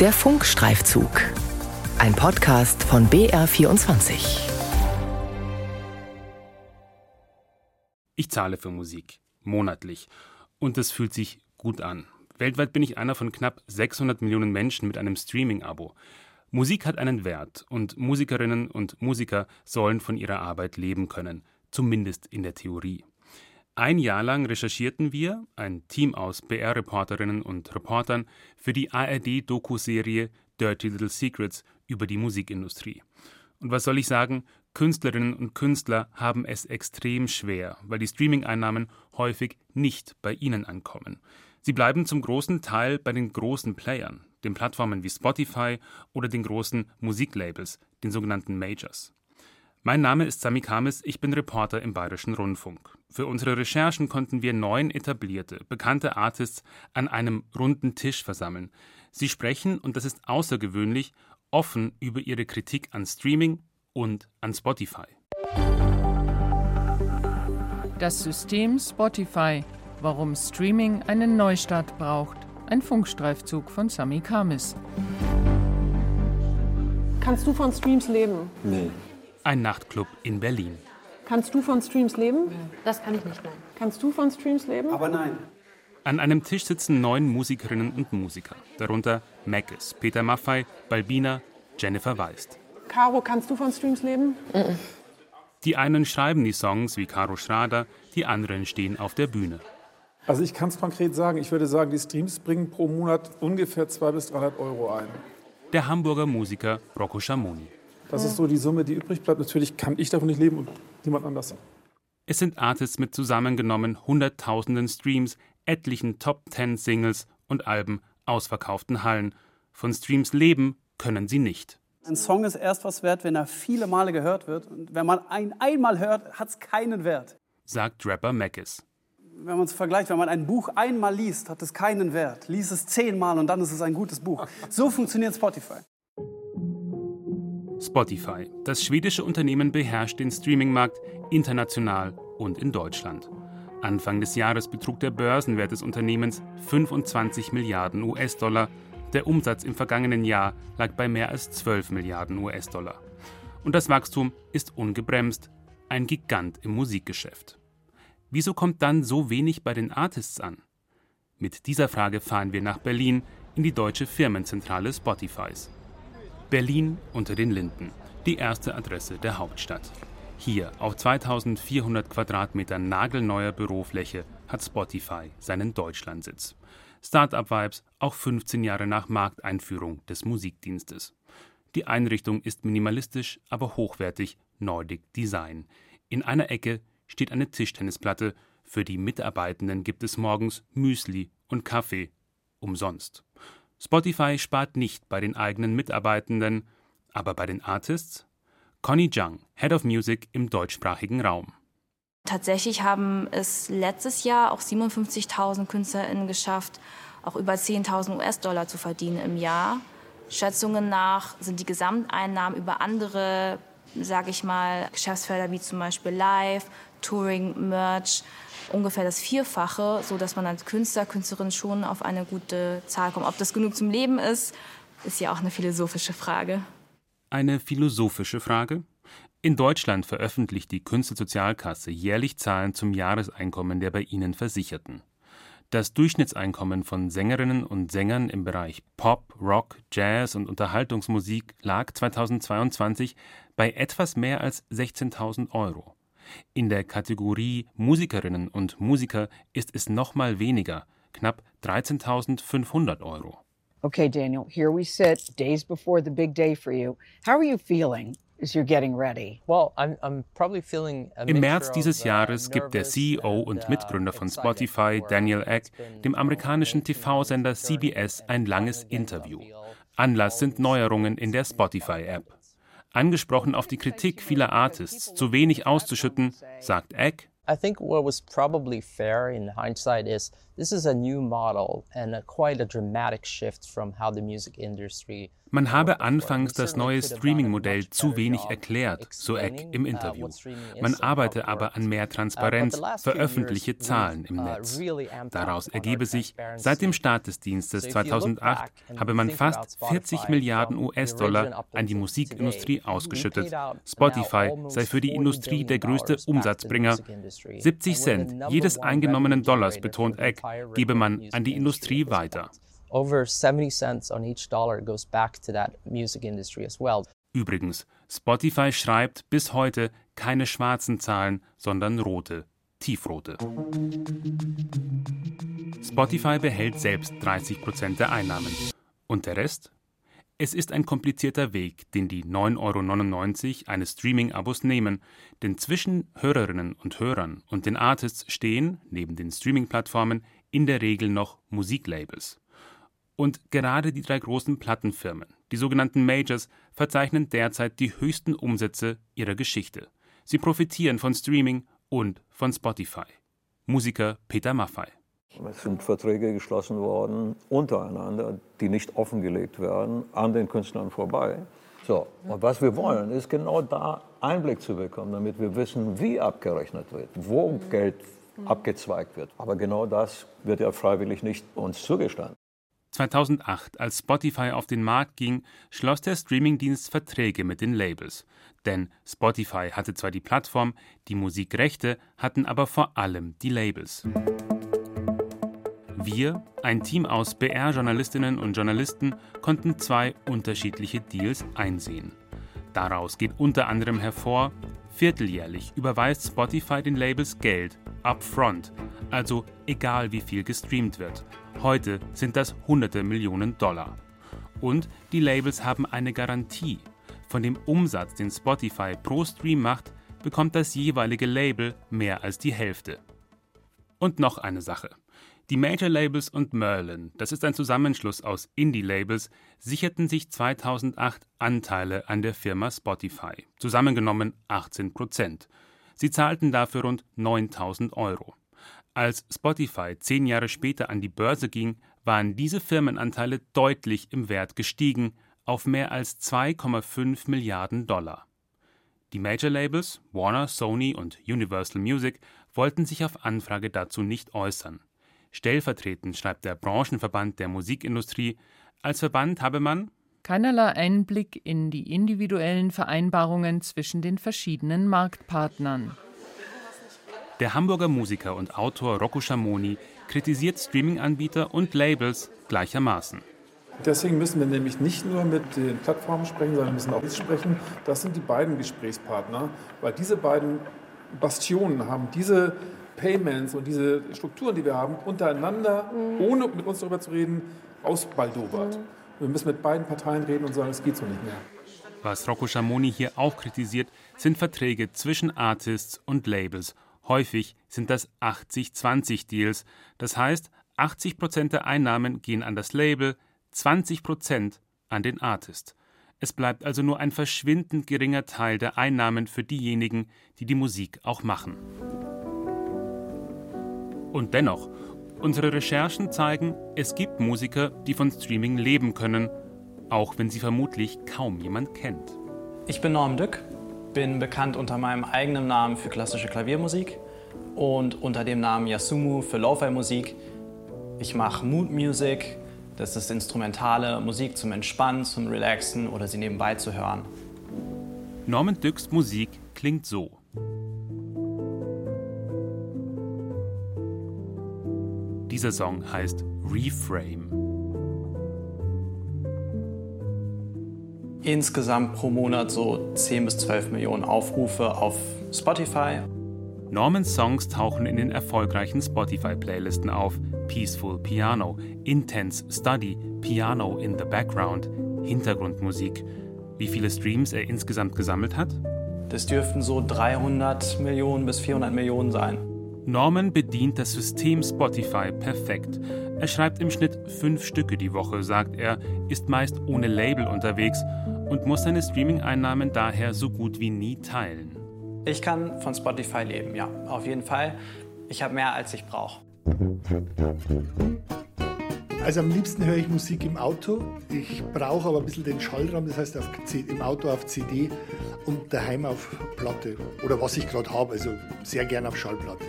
Der Funkstreifzug. Ein Podcast von BR24. Ich zahle für Musik. Monatlich. Und es fühlt sich gut an. Weltweit bin ich einer von knapp 600 Millionen Menschen mit einem Streaming-Abo. Musik hat einen Wert und Musikerinnen und Musiker sollen von ihrer Arbeit leben können, zumindest in der Theorie. Ein Jahr lang recherchierten wir, ein Team aus BR-Reporterinnen und Reportern, für die ARD-Doku-Serie Dirty Little Secrets über die Musikindustrie. Und was soll ich sagen? Künstlerinnen und Künstler haben es extrem schwer, weil die Streaming-Einnahmen häufig nicht bei ihnen ankommen. Sie bleiben zum großen Teil bei den großen Playern, den Plattformen wie Spotify oder den großen Musiklabels, den sogenannten Majors. Mein Name ist Sami Kamis, ich bin Reporter im Bayerischen Rundfunk. Für unsere Recherchen konnten wir neun etablierte, bekannte Artists an einem runden Tisch versammeln. Sie sprechen, und das ist außergewöhnlich, offen über ihre Kritik an Streaming und an Spotify. Das System Spotify, warum Streaming einen Neustart braucht. Ein Funkstreifzug von Sami Kamis. Kannst du von Streams leben? Nee. Ein Nachtclub in Berlin. Kannst du von Streams leben? Das kann ich nicht, nein. Kannst du von Streams leben? Aber nein. An einem Tisch sitzen neun Musikerinnen und Musiker, darunter Mackes, Peter Maffei, Balbina, Jennifer Weist. Caro, kannst du von Streams leben? Die einen schreiben die Songs wie Caro Schrader, die anderen stehen auf der Bühne. Also ich kann es konkret sagen, ich würde sagen, die Streams bringen pro Monat ungefähr 200 bis 300 Euro ein. Der Hamburger Musiker Rocco Schamoni. Das ist so die Summe, die übrig bleibt. Natürlich kann ich davon nicht leben und niemand anders. Es sind Artists mit zusammengenommen hunderttausenden Streams, etlichen Top-10-Singles und Alben, ausverkauften Hallen. Von Streams leben können sie nicht. Ein Song ist erst was wert, wenn er viele Male gehört wird. Und wenn man ihn einmal hört, hat es keinen Wert. Sagt Rapper Mackes. Wenn man es vergleicht, wenn man ein Buch einmal liest, hat es keinen Wert. Lies es zehnmal und dann ist es ein gutes Buch. So funktioniert Spotify. Spotify. Das schwedische Unternehmen beherrscht den Streamingmarkt international und in Deutschland. Anfang des Jahres betrug der Börsenwert des Unternehmens 25 Milliarden US-Dollar. Der Umsatz im vergangenen Jahr lag bei mehr als 12 Milliarden US-Dollar. Und das Wachstum ist ungebremst, ein Gigant im Musikgeschäft. Wieso kommt dann so wenig bei den Artists an? Mit dieser Frage fahren wir nach Berlin in die deutsche Firmenzentrale Spotifys. Berlin unter den Linden, die erste Adresse der Hauptstadt. Hier auf 2400 Quadratmetern nagelneuer Bürofläche hat Spotify seinen Deutschlandsitz. Startup-Vibes auch 15 Jahre nach Markteinführung des Musikdienstes. Die Einrichtung ist minimalistisch, aber hochwertig Nordic Design. In einer Ecke steht eine Tischtennisplatte. Für die Mitarbeitenden gibt es morgens Müsli und Kaffee. Umsonst. Spotify spart nicht bei den eigenen Mitarbeitenden, aber bei den Artists? Connie Zhang, Head of Music im deutschsprachigen Raum. Tatsächlich haben es letztes Jahr auch 57.000 KünstlerInnen geschafft, auch über 10.000 US-Dollar zu verdienen im Jahr. Schätzungen nach sind die Gesamteinnahmen über andere, sage ich mal, Geschäftsfelder wie zum Beispiel Live, Touring, Merch ungefähr das Vierfache, sodass man als Künstler, Künstlerin schon auf eine gute Zahl kommt. Ob das genug zum Leben ist, ist ja auch eine philosophische Frage. Eine philosophische Frage? In Deutschland veröffentlicht die Künstlersozialkasse jährlich Zahlen zum Jahreseinkommen der bei ihnen Versicherten. Das Durchschnittseinkommen von Sängerinnen und Sängern im Bereich Pop, Rock, Jazz und Unterhaltungsmusik lag 2022 bei etwas mehr als 16.000 Euro. In der Kategorie Musikerinnen und Musiker ist es noch mal weniger, knapp 13.500 Euro. Okay, Daniel, here we sit, days before the big day for you. How are you feeling as you're getting ready? Well, I'm, I'm probably feeling a Im März dieses uh, Jahres gibt der CEO and, und uh, Mitgründer von Spotify, Daniel Eck, dem amerikanischen almost 18 TV-Sender CBS ein langes Interview. Anlass sind Neuerungen in der Spotify-App. Angesprochen auf die Kritik vieler Artists, zu wenig auszuschütten, sagt Eck, I think what was probably fair in hindsight is this is a new model and a quite a dramatic shift from how the music industry Man habe anfangs das neue Streaming-Modell zu wenig erklärt, so Eck im Interview. Man arbeite aber an mehr Transparenz, veröffentliche Zahlen im Netz. Daraus ergebe sich, seit dem Start des Dienstes 2008 habe man fast 40 Milliarden US-Dollar an die Musikindustrie ausgeschüttet. Spotify sei für die Industrie der größte Umsatzbringer. 70 Cent jedes eingenommenen Dollars, betont Eck, gebe man an die Industrie weiter. Over 70 cents on each dollar goes back to that music industry as well. Übrigens, Spotify schreibt bis heute keine schwarzen Zahlen, sondern rote, tiefrote. Spotify behält selbst 30 Prozent der Einnahmen. Und der Rest? Es ist ein komplizierter Weg, den die 9,99 Euro eines Streaming-Abos nehmen, denn zwischen Hörerinnen und Hörern und den Artists stehen, neben den Streaming-Plattformen, in der Regel noch Musiklabels. Und gerade die drei großen Plattenfirmen, die sogenannten Majors, verzeichnen derzeit die höchsten Umsätze ihrer Geschichte. Sie profitieren von Streaming und von Spotify. Musiker Peter Maffay. Es sind Verträge geschlossen worden untereinander, die nicht offengelegt werden, an den Künstlern vorbei. So, und was wir wollen, ist genau da Einblick zu bekommen, damit wir wissen, wie abgerechnet wird, wo Geld abgezweigt wird. Aber genau das wird ja freiwillig nicht uns zugestanden. 2008, als Spotify auf den Markt ging, schloss der Streamingdienst Verträge mit den Labels. Denn Spotify hatte zwar die Plattform, die Musikrechte hatten aber vor allem die Labels. Wir, ein Team aus BR-Journalistinnen und Journalisten, konnten zwei unterschiedliche Deals einsehen. Daraus geht unter anderem hervor, vierteljährlich überweist Spotify den Labels Geld upfront, also egal wie viel gestreamt wird. Heute sind das hunderte Millionen Dollar. Und die Labels haben eine Garantie. Von dem Umsatz, den Spotify pro Stream macht, bekommt das jeweilige Label mehr als die Hälfte. Und noch eine Sache. Die Major Labels und Merlin, das ist ein Zusammenschluss aus Indie-Labels, sicherten sich 2008 Anteile an der Firma Spotify, zusammengenommen 18 Prozent. Sie zahlten dafür rund 9000 Euro. Als Spotify zehn Jahre später an die Börse ging, waren diese Firmenanteile deutlich im Wert gestiegen auf mehr als 2,5 Milliarden Dollar. Die Major Labels Warner, Sony und Universal Music wollten sich auf Anfrage dazu nicht äußern. Stellvertretend schreibt der Branchenverband der Musikindustrie, als Verband habe man keinerlei Einblick in die individuellen Vereinbarungen zwischen den verschiedenen Marktpartnern. Der Hamburger Musiker und Autor Rocco Schamoni kritisiert Streaming-Anbieter und Labels gleichermaßen. Deswegen müssen wir nämlich nicht nur mit den Plattformen sprechen, sondern müssen auch sprechen. Das sind die beiden Gesprächspartner, weil diese beiden Bastionen haben diese Payments und diese Strukturen, die wir haben, untereinander, mhm. ohne mit uns darüber zu reden, ausbaldobert. Mhm. Wir müssen mit beiden Parteien reden und sagen, es geht so nicht mehr. Was Rocco Schamoni hier auch kritisiert, sind Verträge zwischen Artists und Labels Häufig sind das 80-20-Deals. Das heißt, 80 Prozent der Einnahmen gehen an das Label, 20 Prozent an den Artist. Es bleibt also nur ein verschwindend geringer Teil der Einnahmen für diejenigen, die die Musik auch machen. Und dennoch, unsere Recherchen zeigen, es gibt Musiker, die von Streaming leben können, auch wenn sie vermutlich kaum jemand kennt. Ich bin Norm Dück, bin bekannt unter meinem eigenen Namen für klassische Klaviermusik und unter dem Namen Yasumu für Lo-Fi-Musik. Ich mache Mood Music, das ist instrumentale Musik zum Entspannen, zum Relaxen oder sie nebenbei zu hören. Norman Dücks Musik klingt so. Dieser Song heißt Reframe. insgesamt pro Monat so 10 bis 12 Millionen Aufrufe auf Spotify. Normans Songs tauchen in den erfolgreichen Spotify-Playlisten auf. Peaceful Piano, Intense Study, Piano in the Background, Hintergrundmusik. Wie viele Streams er insgesamt gesammelt hat? Das dürften so 300 Millionen bis 400 Millionen sein. Norman bedient das System Spotify perfekt. Er schreibt im Schnitt fünf Stücke die Woche, sagt er, ist meist ohne Label unterwegs und muss seine Streaming-Einnahmen daher so gut wie nie teilen. Ich kann von Spotify leben, ja, auf jeden Fall. Ich habe mehr, als ich brauche. Also am liebsten höre ich Musik im Auto. Ich brauche aber ein bisschen den Schallraum, das heißt auf im Auto auf CD und daheim auf Platte. Oder was ich gerade habe, also sehr gern auf Schallplatte.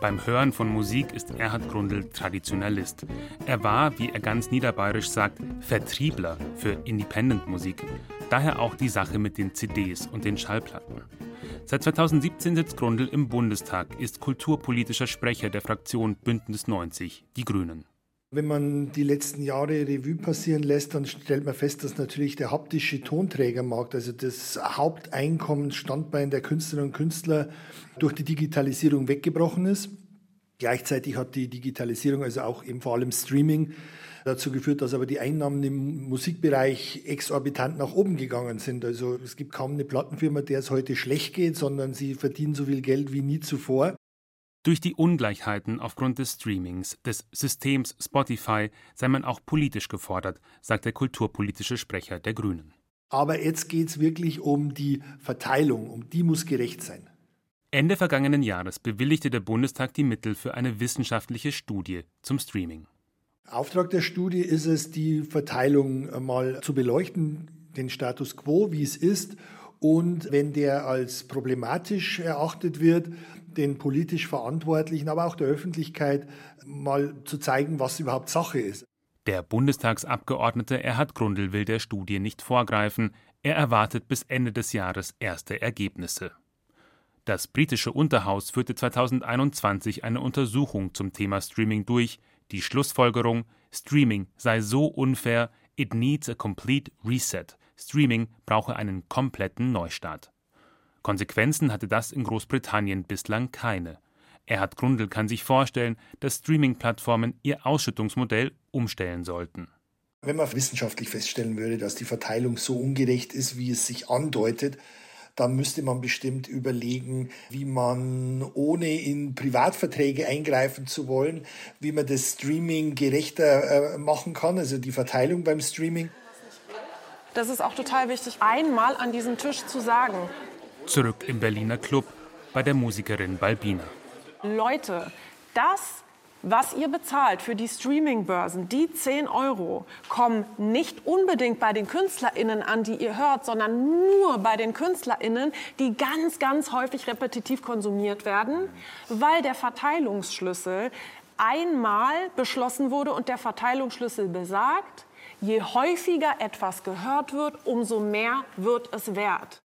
Beim Hören von Musik ist Erhard Grundl Traditionalist. Er war, wie er ganz niederbayerisch sagt, Vertriebler für Independent-Musik. Daher auch die Sache mit den CDs und den Schallplatten. Seit 2017 sitzt Grundl im Bundestag, ist kulturpolitischer Sprecher der Fraktion Bündnis 90, die Grünen. Wenn man die letzten Jahre Revue passieren lässt, dann stellt man fest, dass natürlich der haptische Tonträgermarkt, also das Haupteinkommensstandbein der Künstlerinnen und Künstler, durch die Digitalisierung weggebrochen ist. Gleichzeitig hat die Digitalisierung, also auch eben vor allem Streaming, dazu geführt, dass aber die Einnahmen im Musikbereich exorbitant nach oben gegangen sind. Also es gibt kaum eine Plattenfirma, der es heute schlecht geht, sondern sie verdienen so viel Geld wie nie zuvor. Durch die Ungleichheiten aufgrund des Streamings, des Systems Spotify sei man auch politisch gefordert, sagt der kulturpolitische Sprecher der Grünen. Aber jetzt geht es wirklich um die Verteilung, um die muss gerecht sein. Ende vergangenen Jahres bewilligte der Bundestag die Mittel für eine wissenschaftliche Studie zum Streaming. Auftrag der Studie ist es, die Verteilung mal zu beleuchten, den Status quo, wie es ist. Und wenn der als problematisch erachtet wird, den politisch Verantwortlichen, aber auch der Öffentlichkeit mal zu zeigen, was überhaupt Sache ist. Der Bundestagsabgeordnete Erhard Grundl will der Studie nicht vorgreifen. Er erwartet bis Ende des Jahres erste Ergebnisse. Das britische Unterhaus führte 2021 eine Untersuchung zum Thema Streaming durch. Die Schlussfolgerung: Streaming sei so unfair, it needs a complete reset. Streaming brauche einen kompletten Neustart. Konsequenzen hatte das in Großbritannien bislang keine. Erhard Grundl kann sich vorstellen, dass Streaming-Plattformen ihr Ausschüttungsmodell umstellen sollten. Wenn man wissenschaftlich feststellen würde, dass die Verteilung so ungerecht ist, wie es sich andeutet, dann müsste man bestimmt überlegen, wie man, ohne in Privatverträge eingreifen zu wollen, wie man das Streaming gerechter äh, machen kann, also die Verteilung beim Streaming. Das ist auch total wichtig, einmal an diesem Tisch zu sagen, Zurück im Berliner Club bei der Musikerin Balbina. Leute, das, was ihr bezahlt für die Streaming-Börsen, die 10 Euro, kommen nicht unbedingt bei den KünstlerInnen an, die ihr hört, sondern nur bei den KünstlerInnen, die ganz, ganz häufig repetitiv konsumiert werden, weil der Verteilungsschlüssel einmal beschlossen wurde und der Verteilungsschlüssel besagt, je häufiger etwas gehört wird, umso mehr wird es wert.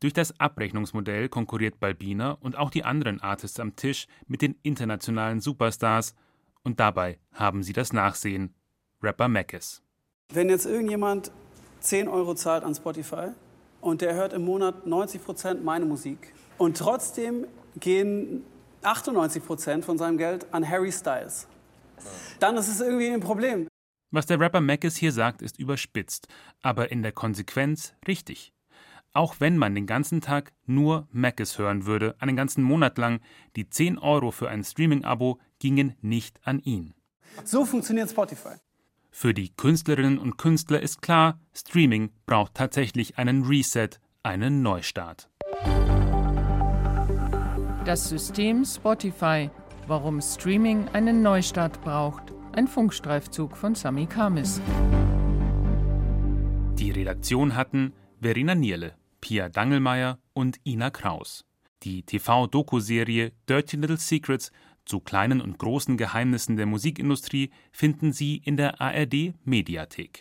Durch das Abrechnungsmodell konkurriert Balbina und auch die anderen Artists am Tisch mit den internationalen Superstars. Und dabei haben sie das Nachsehen. Rapper Mackes. Wenn jetzt irgendjemand 10 Euro zahlt an Spotify und der hört im Monat 90 Prozent meine Musik und trotzdem gehen 98 Prozent von seinem Geld an Harry Styles, dann ist es irgendwie ein Problem. Was der Rapper Mackes hier sagt, ist überspitzt, aber in der Konsequenz richtig. Auch wenn man den ganzen Tag nur Macis hören würde, einen ganzen Monat lang, die 10 Euro für ein Streaming-Abo gingen nicht an ihn. So funktioniert Spotify. Für die Künstlerinnen und Künstler ist klar, Streaming braucht tatsächlich einen Reset, einen Neustart. Das System Spotify. Warum Streaming einen Neustart braucht. Ein Funkstreifzug von Sami Kamis. Die Redaktion hatten Verena Nierle, Pia Dangelmeier und Ina Kraus. Die TV-Doku-Serie Dirty Little Secrets zu kleinen und großen Geheimnissen der Musikindustrie finden Sie in der ARD Mediathek.